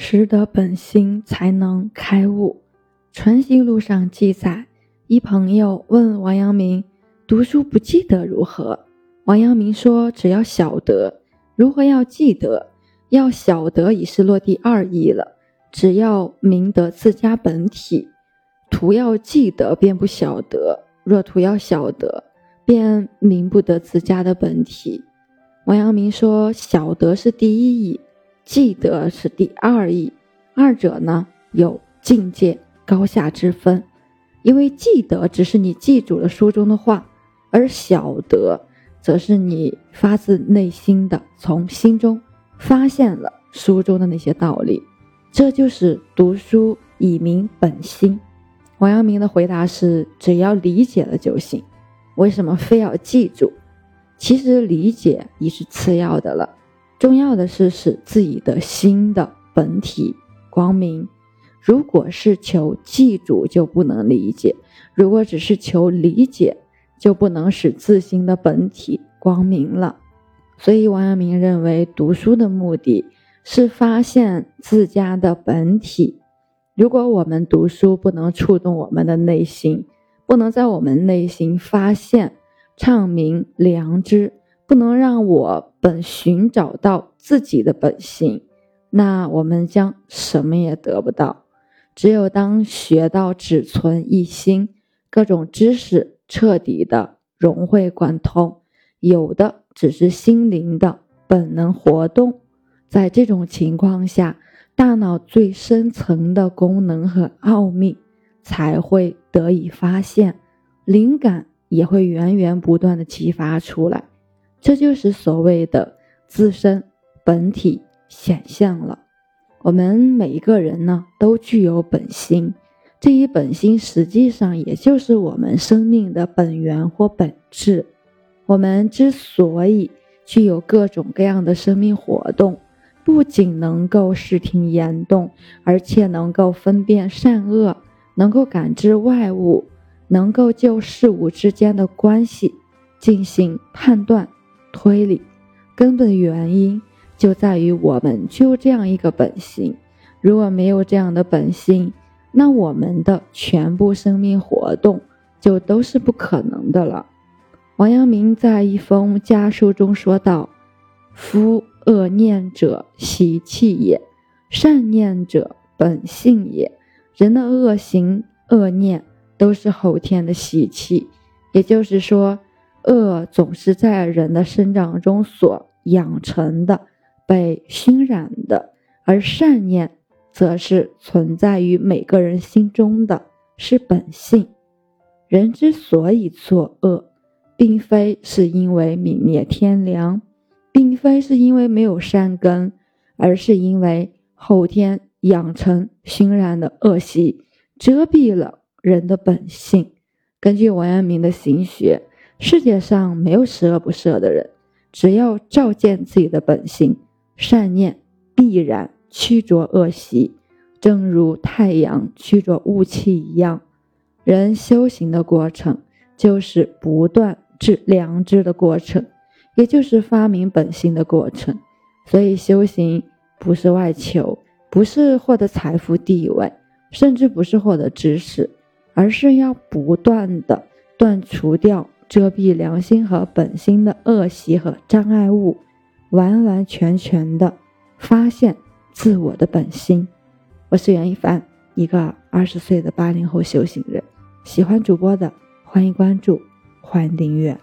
识得本心，才能开悟。传习录上记载，一朋友问王阳明：“读书不记得如何？”王阳明说：“只要晓得，如何要记得？要晓得已是落第二义了。只要明得自家本体，徒要记得便不晓得；若徒要晓得，便明不得自家的本体。”王阳明说：“晓得是第一义。”记得是第二义，二者呢有境界高下之分，因为记得只是你记住了书中的话，而晓得则是你发自内心的从心中发现了书中的那些道理，这就是读书以明本心。王阳明的回答是：只要理解了就行，为什么非要记住？其实理解已是次要的了。重要的是使自己的心的本体光明。如果是求记住，就不能理解；如果只是求理解，就不能使自心的本体光明了。所以，王阳明认为，读书的目的是发现自家的本体。如果我们读书不能触动我们的内心，不能在我们内心发现畅明良知。不能让我本寻找到自己的本性，那我们将什么也得不到。只有当学到只存一心，各种知识彻底的融会贯通，有的只是心灵的本能活动，在这种情况下，大脑最深层的功能和奥秘才会得以发现，灵感也会源源不断的激发出来。这就是所谓的自身本体显现了。我们每一个人呢，都具有本心，这一本心实际上也就是我们生命的本源或本质。我们之所以具有各种各样的生命活动，不仅能够视听言动，而且能够分辨善恶，能够感知外物，能够就事物之间的关系进行判断。推理根本原因就在于我们就这样一个本性，如果没有这样的本性，那我们的全部生命活动就都是不可能的了。王阳明在一封家书中说道：“夫恶念者习气也，善念者本性也。人的恶行恶念都是后天的习气，也就是说。”恶总是在人的生长中所养成的，被熏染的；而善念则是存在于每个人心中的，是本性。人之所以作恶，并非是因为泯灭天良，并非是因为没有善根，而是因为后天养成熏染的恶习遮蔽了人的本性。根据王阳明的行学。世界上没有十恶不赦的人，只要照见自己的本性，善念必然驱逐恶习，正如太阳驱逐雾气一样。人修行的过程，就是不断治良知的过程，也就是发明本性的过程。所以，修行不是外求，不是获得财富地位，甚至不是获得知识，而是要不断的断除掉。遮蔽良心和本心的恶习和障碍物，完完全全的发现自我的本心。我是袁一凡，一个二十岁的八零后修行人。喜欢主播的，欢迎关注，欢迎订阅。